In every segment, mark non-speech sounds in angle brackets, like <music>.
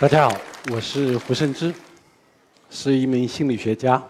大家好，我是胡胜之，是一名心理学家。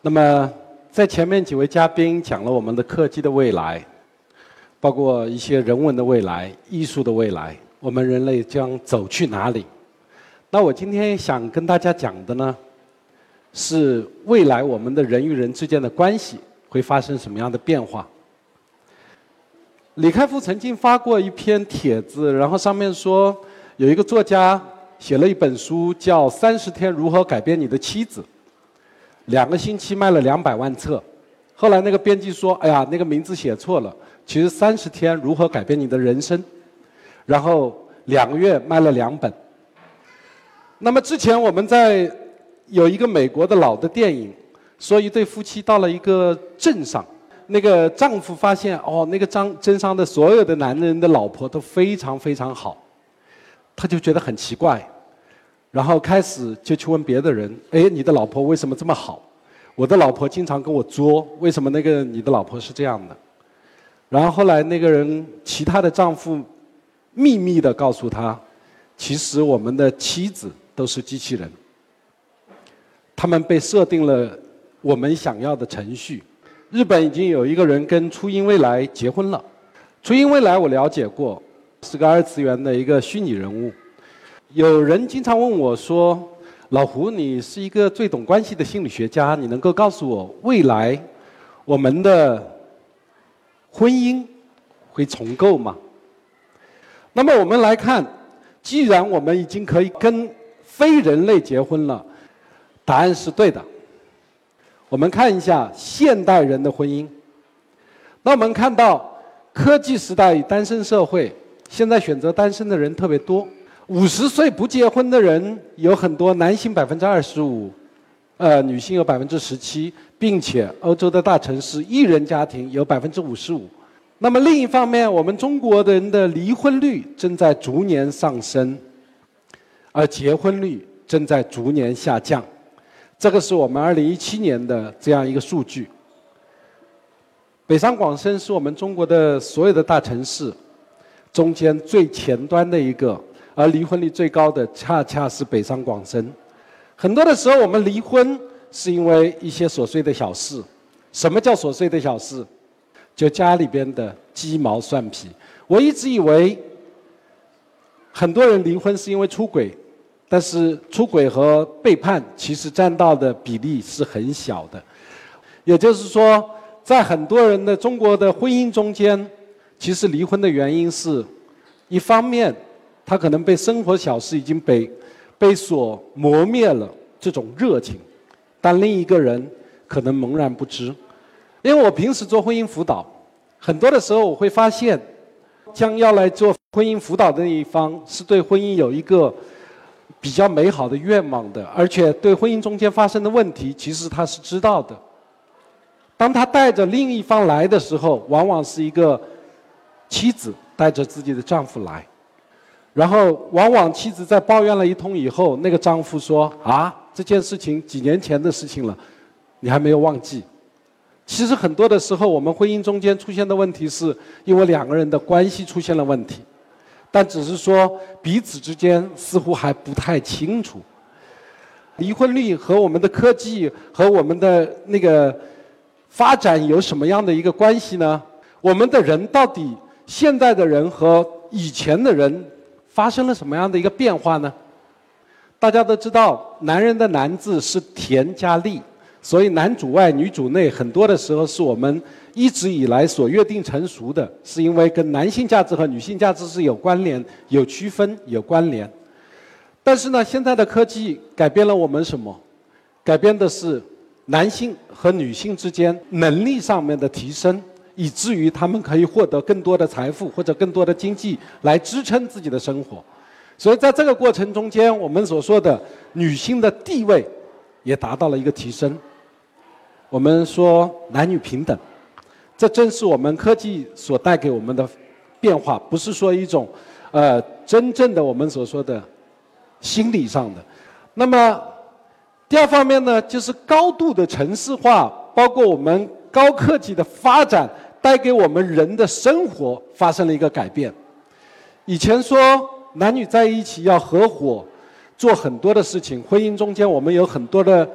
那么，在前面几位嘉宾讲了我们的科技的未来，包括一些人文的未来、艺术的未来，我们人类将走去哪里？那我今天想跟大家讲的呢，是未来我们的人与人之间的关系会发生什么样的变化？李开复曾经发过一篇帖子，然后上面说有一个作家写了一本书，叫《三十天如何改变你的妻子》，两个星期卖了两百万册。后来那个编辑说：“哎呀，那个名字写错了，其实《三十天如何改变你的人生》。”然后两个月卖了两本。那么之前我们在有一个美国的老的电影，说一对夫妻到了一个镇上。那个丈夫发现哦，那个张镇上的所有的男人的老婆都非常非常好，他就觉得很奇怪，然后开始就去问别的人：哎，你的老婆为什么这么好？我的老婆经常跟我作，为什么那个你的老婆是这样的？然后后来那个人其他的丈夫秘密的告诉他，其实我们的妻子都是机器人，他们被设定了我们想要的程序。日本已经有一个人跟初音未来结婚了。初音未来我了解过，是个二次元的一个虚拟人物。有人经常问我说：“老胡，你是一个最懂关系的心理学家，你能够告诉我未来我们的婚姻会重构吗？”那么我们来看，既然我们已经可以跟非人类结婚了，答案是对的。我们看一下现代人的婚姻。那我们看到科技时代与单身社会，现在选择单身的人特别多。五十岁不结婚的人有很多，男性百分之二十五，呃，女性有百分之十七，并且欧洲的大城市一人家庭有百分之五十五。那么另一方面，我们中国人的离婚率正在逐年上升，而结婚率正在逐年下降。这个是我们二零一七年的这样一个数据。北上广深是我们中国的所有的大城市中间最前端的一个，而离婚率最高的恰恰是北上广深。很多的时候，我们离婚是因为一些琐碎的小事。什么叫琐碎的小事？就家里边的鸡毛蒜皮。我一直以为，很多人离婚是因为出轨。但是出轨和背叛其实占到的比例是很小的，也就是说，在很多人的中国的婚姻中间，其实离婚的原因是，一方面他可能被生活小事已经被被所磨灭了这种热情，但另一个人可能茫然不知。因为我平时做婚姻辅导，很多的时候我会发现，将要来做婚姻辅导的那一方是对婚姻有一个。比较美好的愿望的，而且对婚姻中间发生的问题，其实他是知道的。当他带着另一方来的时候，往往是一个妻子带着自己的丈夫来，然后往往妻子在抱怨了一通以后，那个丈夫说：“啊，这件事情几年前的事情了，你还没有忘记。”其实很多的时候，我们婚姻中间出现的问题，是因为两个人的关系出现了问题。但只是说彼此之间似乎还不太清楚，离婚率和我们的科技和我们的那个发展有什么样的一个关系呢？我们的人到底现在的人和以前的人发生了什么样的一个变化呢？大家都知道，男人的“男”字是田加利，所以男主外女主内，很多的时候是我们。一直以来所约定成熟的，是因为跟男性价值和女性价值是有关联、有区分、有关联。但是呢，现在的科技改变了我们什么？改变的是男性和女性之间能力上面的提升，以至于他们可以获得更多的财富或者更多的经济来支撑自己的生活。所以在这个过程中间，我们所说的女性的地位也达到了一个提升。我们说男女平等。这正是我们科技所带给我们的变化，不是说一种，呃，真正的我们所说的心理上的。那么，第二方面呢，就是高度的城市化，包括我们高科技的发展，带给我们人的生活发生了一个改变。以前说男女在一起要合伙做很多的事情，婚姻中间我们有很多的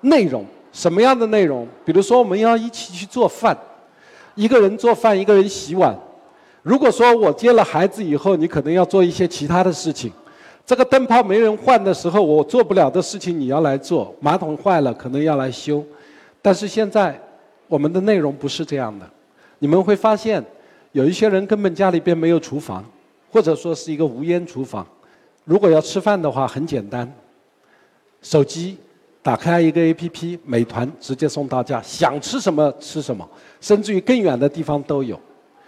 内容，什么样的内容？比如说我们要一起去做饭，一个人做饭，一个人洗碗。如果说我接了孩子以后，你可能要做一些其他的事情。这个灯泡没人换的时候，我做不了的事情你要来做。马桶坏了，可能要来修。但是现在，我们的内容不是这样的。你们会发现，有一些人根本家里边没有厨房，或者说是一个无烟厨房。如果要吃饭的话，很简单，手机打开一个 APP，美团直接送到家，想吃什么吃什么，甚至于更远的地方都有。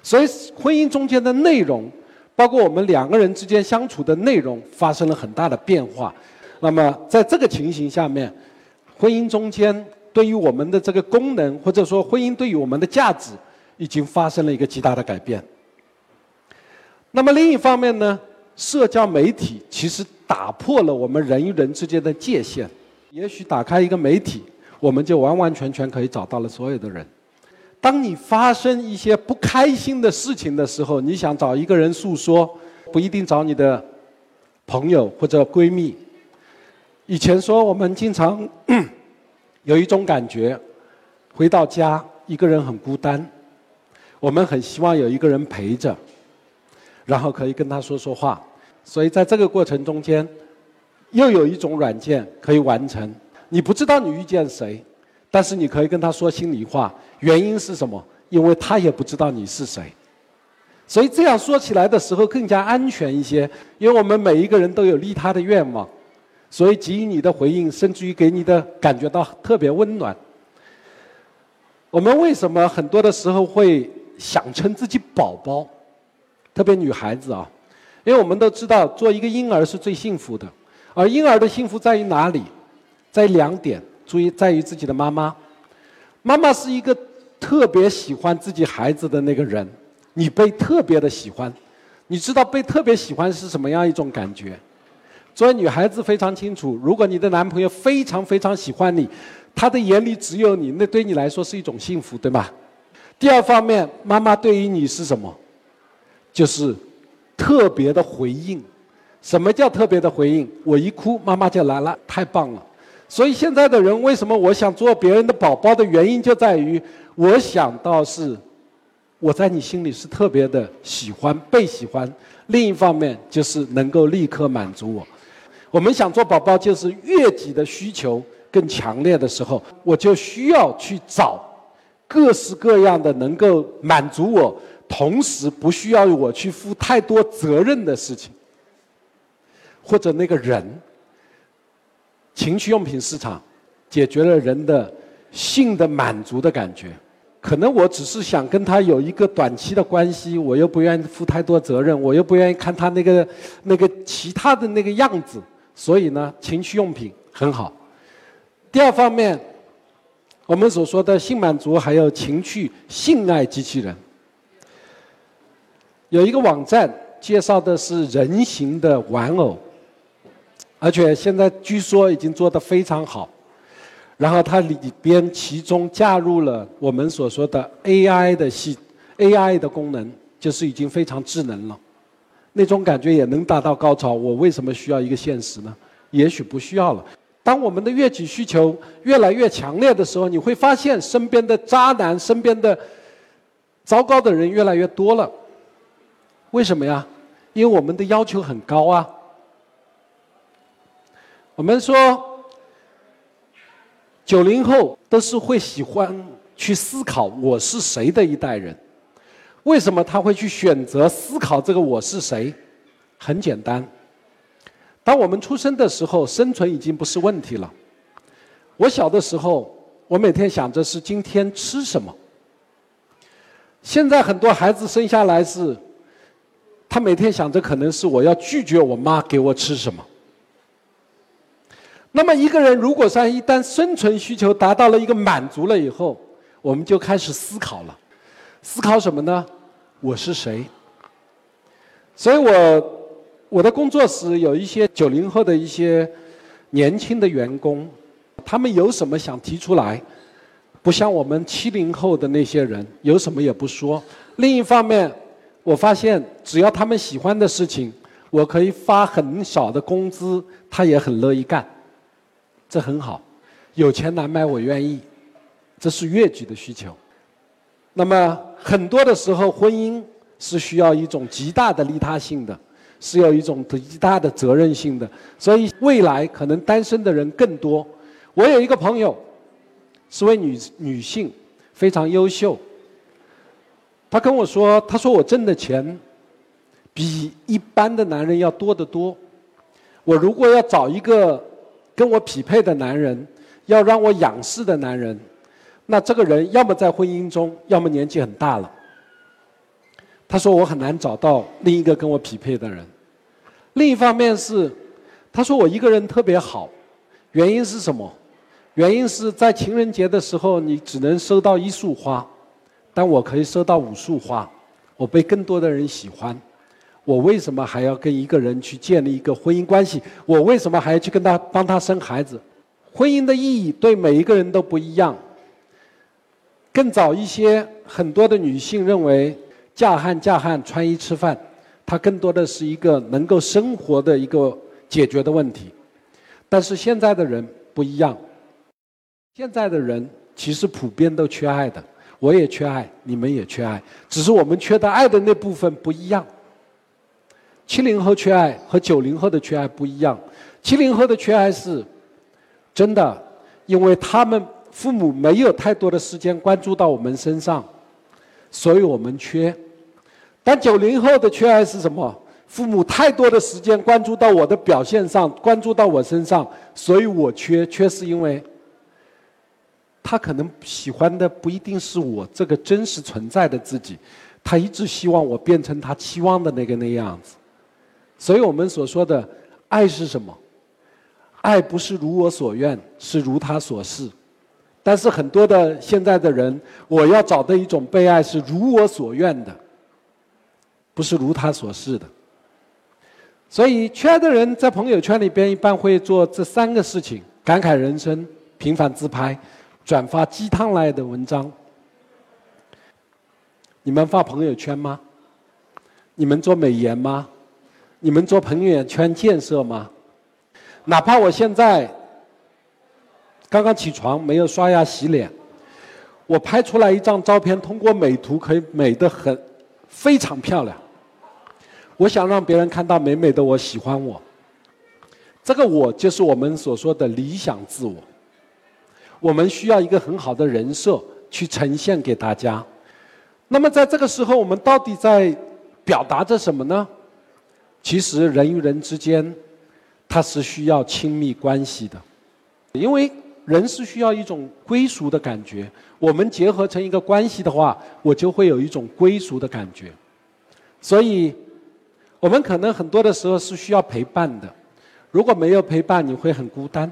所以，婚姻中间的内容。包括我们两个人之间相处的内容发生了很大的变化，那么在这个情形下面，婚姻中间对于我们的这个功能，或者说婚姻对于我们的价值，已经发生了一个极大的改变。那么另一方面呢，社交媒体其实打破了我们人与人之间的界限。也许打开一个媒体，我们就完完全全可以找到了所有的人。当你发生一些不开心的事情的时候，你想找一个人诉说，不一定找你的朋友或者闺蜜。以前说我们经常 <clears throat> 有一种感觉，回到家一个人很孤单，我们很希望有一个人陪着，然后可以跟他说说话。所以在这个过程中间，又有一种软件可以完成。你不知道你遇见谁。但是你可以跟他说心里话，原因是什么？因为他也不知道你是谁，所以这样说起来的时候更加安全一些。因为我们每一个人都有利他的愿望，所以给予你的回应，甚至于给你的感觉到特别温暖。我们为什么很多的时候会想称自己宝宝？特别女孩子啊，因为我们都知道做一个婴儿是最幸福的，而婴儿的幸福在于哪里？在两点。注意，在于自己的妈妈。妈妈是一个特别喜欢自己孩子的那个人，你被特别的喜欢。你知道被特别喜欢是什么样一种感觉？作为女孩子非常清楚，如果你的男朋友非常非常喜欢你，他的眼里只有你，那对你来说是一种幸福，对吧？第二方面，妈妈对于你是什么？就是特别的回应。什么叫特别的回应？我一哭，妈妈就来了，太棒了。所以现在的人为什么我想做别人的宝宝的原因就在于，我想到是，我在你心里是特别的喜欢被喜欢。另一方面就是能够立刻满足我。我们想做宝宝，就是越己的需求更强烈的时候，我就需要去找各式各样的能够满足我，同时不需要我去负太多责任的事情，或者那个人。情趣用品市场解决了人的性的满足的感觉。可能我只是想跟他有一个短期的关系，我又不愿意负太多责任，我又不愿意看他那个那个其他的那个样子，所以呢，情趣用品很好。第二方面，我们所说的性满足还有情趣性爱机器人，有一个网站介绍的是人形的玩偶。而且现在据说已经做得非常好，然后它里边其中加入了我们所说的 AI 的系 AI 的功能，就是已经非常智能了，那种感觉也能达到高潮。我为什么需要一个现实呢？也许不需要了。当我们的悦己需求越来越强烈的时候，你会发现身边的渣男、身边的糟糕的人越来越多了。为什么呀？因为我们的要求很高啊。我们说，九零后都是会喜欢去思考我是谁的一代人。为什么他会去选择思考这个我是谁？很简单，当我们出生的时候，生存已经不是问题了。我小的时候，我每天想着是今天吃什么。现在很多孩子生下来是，他每天想着可能是我要拒绝我妈给我吃什么。那么一个人如果说一旦生存需求达到了一个满足了以后，我们就开始思考了，思考什么呢？我是谁？所以我我的工作室有一些九零后的一些年轻的员工，他们有什么想提出来？不像我们七零后的那些人，有什么也不说。另一方面，我发现只要他们喜欢的事情，我可以发很少的工资，他也很乐意干，这很好。有钱难买我愿意，这是越剧的需求。那么很多的时候，婚姻是需要一种极大的利他性的，是有一种极大的责任性的。所以未来可能单身的人更多。我有一个朋友，是位女女性，非常优秀。她跟我说：“她说我挣的钱比一般的男人要多得多。我如果要找一个跟我匹配的男人，要让我仰视的男人。”那这个人要么在婚姻中，要么年纪很大了。他说我很难找到另一个跟我匹配的人。另一方面是，他说我一个人特别好，原因是什么？原因是在情人节的时候，你只能收到一束花，但我可以收到五束花，我被更多的人喜欢。我为什么还要跟一个人去建立一个婚姻关系？我为什么还要去跟他帮他生孩子？婚姻的意义对每一个人都不一样。更早一些，很多的女性认为嫁汉嫁汉穿衣吃饭，它更多的是一个能够生活的一个解决的问题。但是现在的人不一样，现在的人其实普遍都缺爱的，我也缺爱，你们也缺爱，只是我们缺的爱的那部分不一样。七零后缺爱和九零后的缺爱不一样，七零后的缺爱是真的，因为他们。父母没有太多的时间关注到我们身上，所以我们缺。但九零后的缺爱是什么？父母太多的时间关注到我的表现上，关注到我身上，所以我缺。缺是因为他可能喜欢的不一定是我这个真实存在的自己，他一直希望我变成他期望的那个那样子。所以我们所说的爱是什么？爱不是如我所愿，是如他所示。但是很多的现在的人，我要找的一种被爱是如我所愿的，不是如他所示的。所以，缺爱的人在朋友圈里边一般会做这三个事情：感慨人生、频繁自拍、转发鸡汤类的文章。你们发朋友圈吗？你们做美颜吗？你们做朋友圈建设吗？哪怕我现在。刚刚起床，没有刷牙洗脸，我拍出来一张照片，通过美图可以美得很，非常漂亮。我想让别人看到美美的我，喜欢我。这个我就是我们所说的理想自我。我们需要一个很好的人设去呈现给大家。那么在这个时候，我们到底在表达着什么呢？其实人与人之间，它是需要亲密关系的，因为。人是需要一种归属的感觉，我们结合成一个关系的话，我就会有一种归属的感觉。所以，我们可能很多的时候是需要陪伴的。如果没有陪伴，你会很孤单。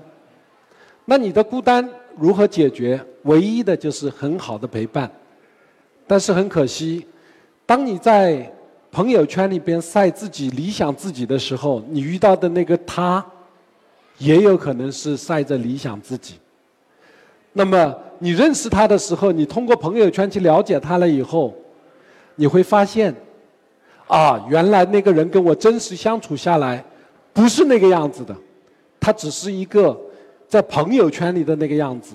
那你的孤单如何解决？唯一的就是很好的陪伴。但是很可惜，当你在朋友圈里边晒自己理想自己的时候，你遇到的那个他。也有可能是晒着理想自己。那么你认识他的时候，你通过朋友圈去了解他了以后，你会发现，啊，原来那个人跟我真实相处下来，不是那个样子的，他只是一个在朋友圈里的那个样子，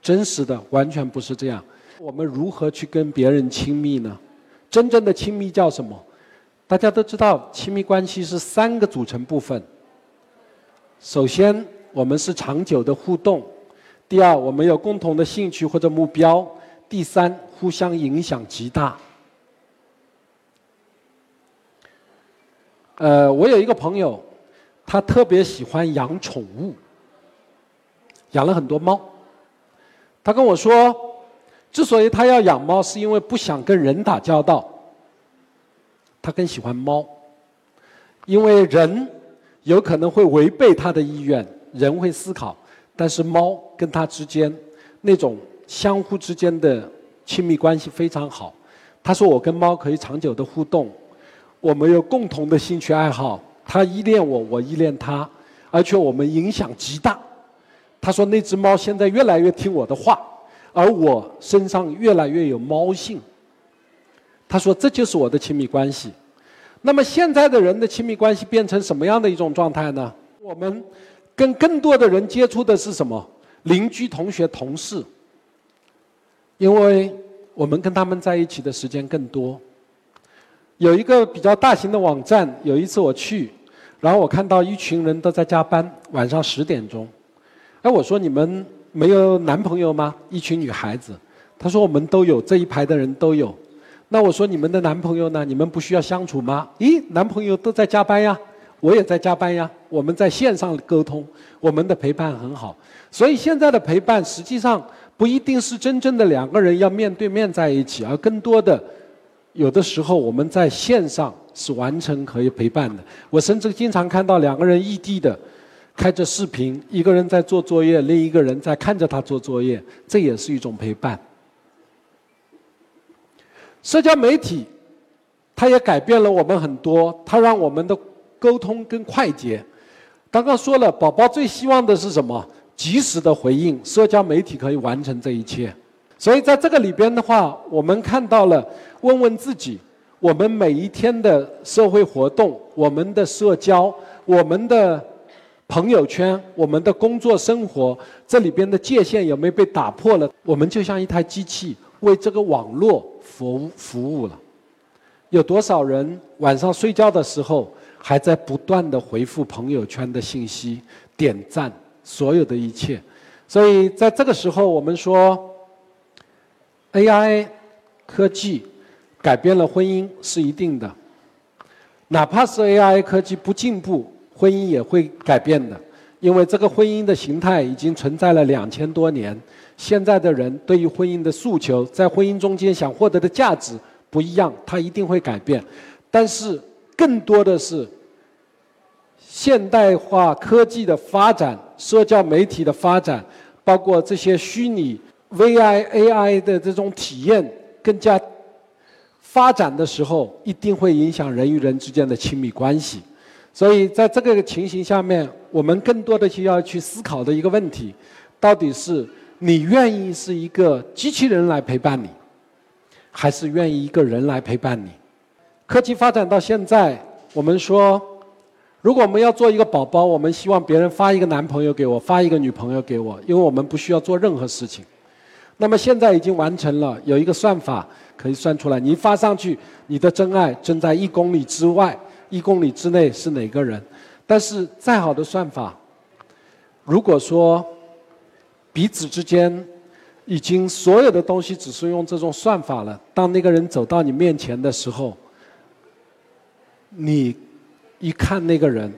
真实的完全不是这样。我们如何去跟别人亲密呢？真正的亲密叫什么？大家都知道，亲密关系是三个组成部分。首先，我们是长久的互动；第二，我们有共同的兴趣或者目标；第三，互相影响极大。呃，我有一个朋友，他特别喜欢养宠物，养了很多猫。他跟我说，之所以他要养猫，是因为不想跟人打交道。他更喜欢猫，因为人。有可能会违背他的意愿，人会思考，但是猫跟他之间那种相互之间的亲密关系非常好。他说：“我跟猫可以长久的互动，我们有共同的兴趣爱好，他依恋我，我依恋他，而且我们影响极大。”他说：“那只猫现在越来越听我的话，而我身上越来越有猫性。”他说：“这就是我的亲密关系。”那么现在的人的亲密关系变成什么样的一种状态呢？我们跟更多的人接触的是什么？邻居、同学、同事，因为我们跟他们在一起的时间更多。有一个比较大型的网站，有一次我去，然后我看到一群人都在加班，晚上十点钟。哎，我说你们没有男朋友吗？一群女孩子，她说我们都有，这一排的人都有。那我说你们的男朋友呢？你们不需要相处吗？咦，男朋友都在加班呀，我也在加班呀，我们在线上沟通，我们的陪伴很好。所以现在的陪伴实际上不一定是真正的两个人要面对面在一起，而更多的。有的时候我们在线上是完成可以陪伴的。我甚至经常看到两个人异地的，开着视频，一个人在做作业，另一个人在看着他做作业，这也是一种陪伴。社交媒体，它也改变了我们很多，它让我们的沟通更快捷。刚刚说了，宝宝最希望的是什么？及时的回应，社交媒体可以完成这一切。所以在这个里边的话，我们看到了，问问自己，我们每一天的社会活动、我们的社交、我们的朋友圈、我们的工作生活，这里边的界限有没有被打破了？我们就像一台机器，为这个网络服服务了。有多少人晚上睡觉的时候，还在不断的回复朋友圈的信息、点赞，所有的一切？所以在这个时候，我们说。AI 科技改变了婚姻是一定的，哪怕是 AI 科技不进步，婚姻也会改变的，因为这个婚姻的形态已经存在了两千多年。现在的人对于婚姻的诉求，在婚姻中间想获得的价值不一样，它一定会改变。但是更多的是现代化科技的发展、社交媒体的发展，包括这些虚拟。V I A I 的这种体验更加发展的时候，一定会影响人与人之间的亲密关系。所以在这个情形下面，我们更多的需要去思考的一个问题，到底是你愿意是一个机器人来陪伴你，还是愿意一个人来陪伴你？科技发展到现在，我们说，如果我们要做一个宝宝，我们希望别人发一个男朋友给我，发一个女朋友给我，因为我们不需要做任何事情。那么现在已经完成了，有一个算法可以算出来，你发上去，你的真爱正在一公里之外，一公里之内是哪个人？但是再好的算法，如果说彼此之间已经所有的东西只是用这种算法了，当那个人走到你面前的时候，你一看那个人，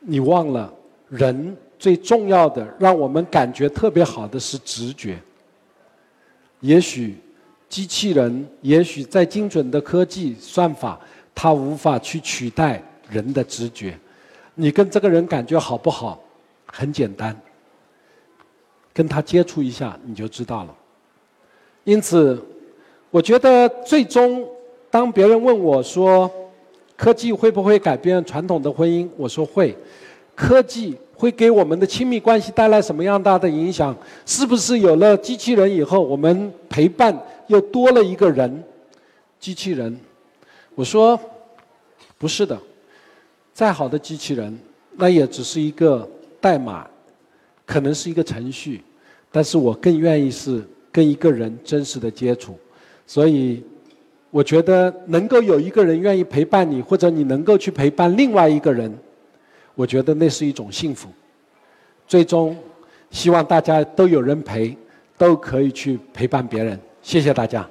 你忘了人最重要的，让我们感觉特别好的是直觉。也许机器人，也许再精准的科技算法，它无法去取代人的直觉。你跟这个人感觉好不好？很简单，跟他接触一下你就知道了。因此，我觉得最终，当别人问我说，科技会不会改变传统的婚姻？我说会，科技。会给我们的亲密关系带来什么样大的影响？是不是有了机器人以后，我们陪伴又多了一个人？机器人，我说不是的，再好的机器人，那也只是一个代码，可能是一个程序，但是我更愿意是跟一个人真实的接触。所以，我觉得能够有一个人愿意陪伴你，或者你能够去陪伴另外一个人。我觉得那是一种幸福。最终，希望大家都有人陪，都可以去陪伴别人。谢谢大家。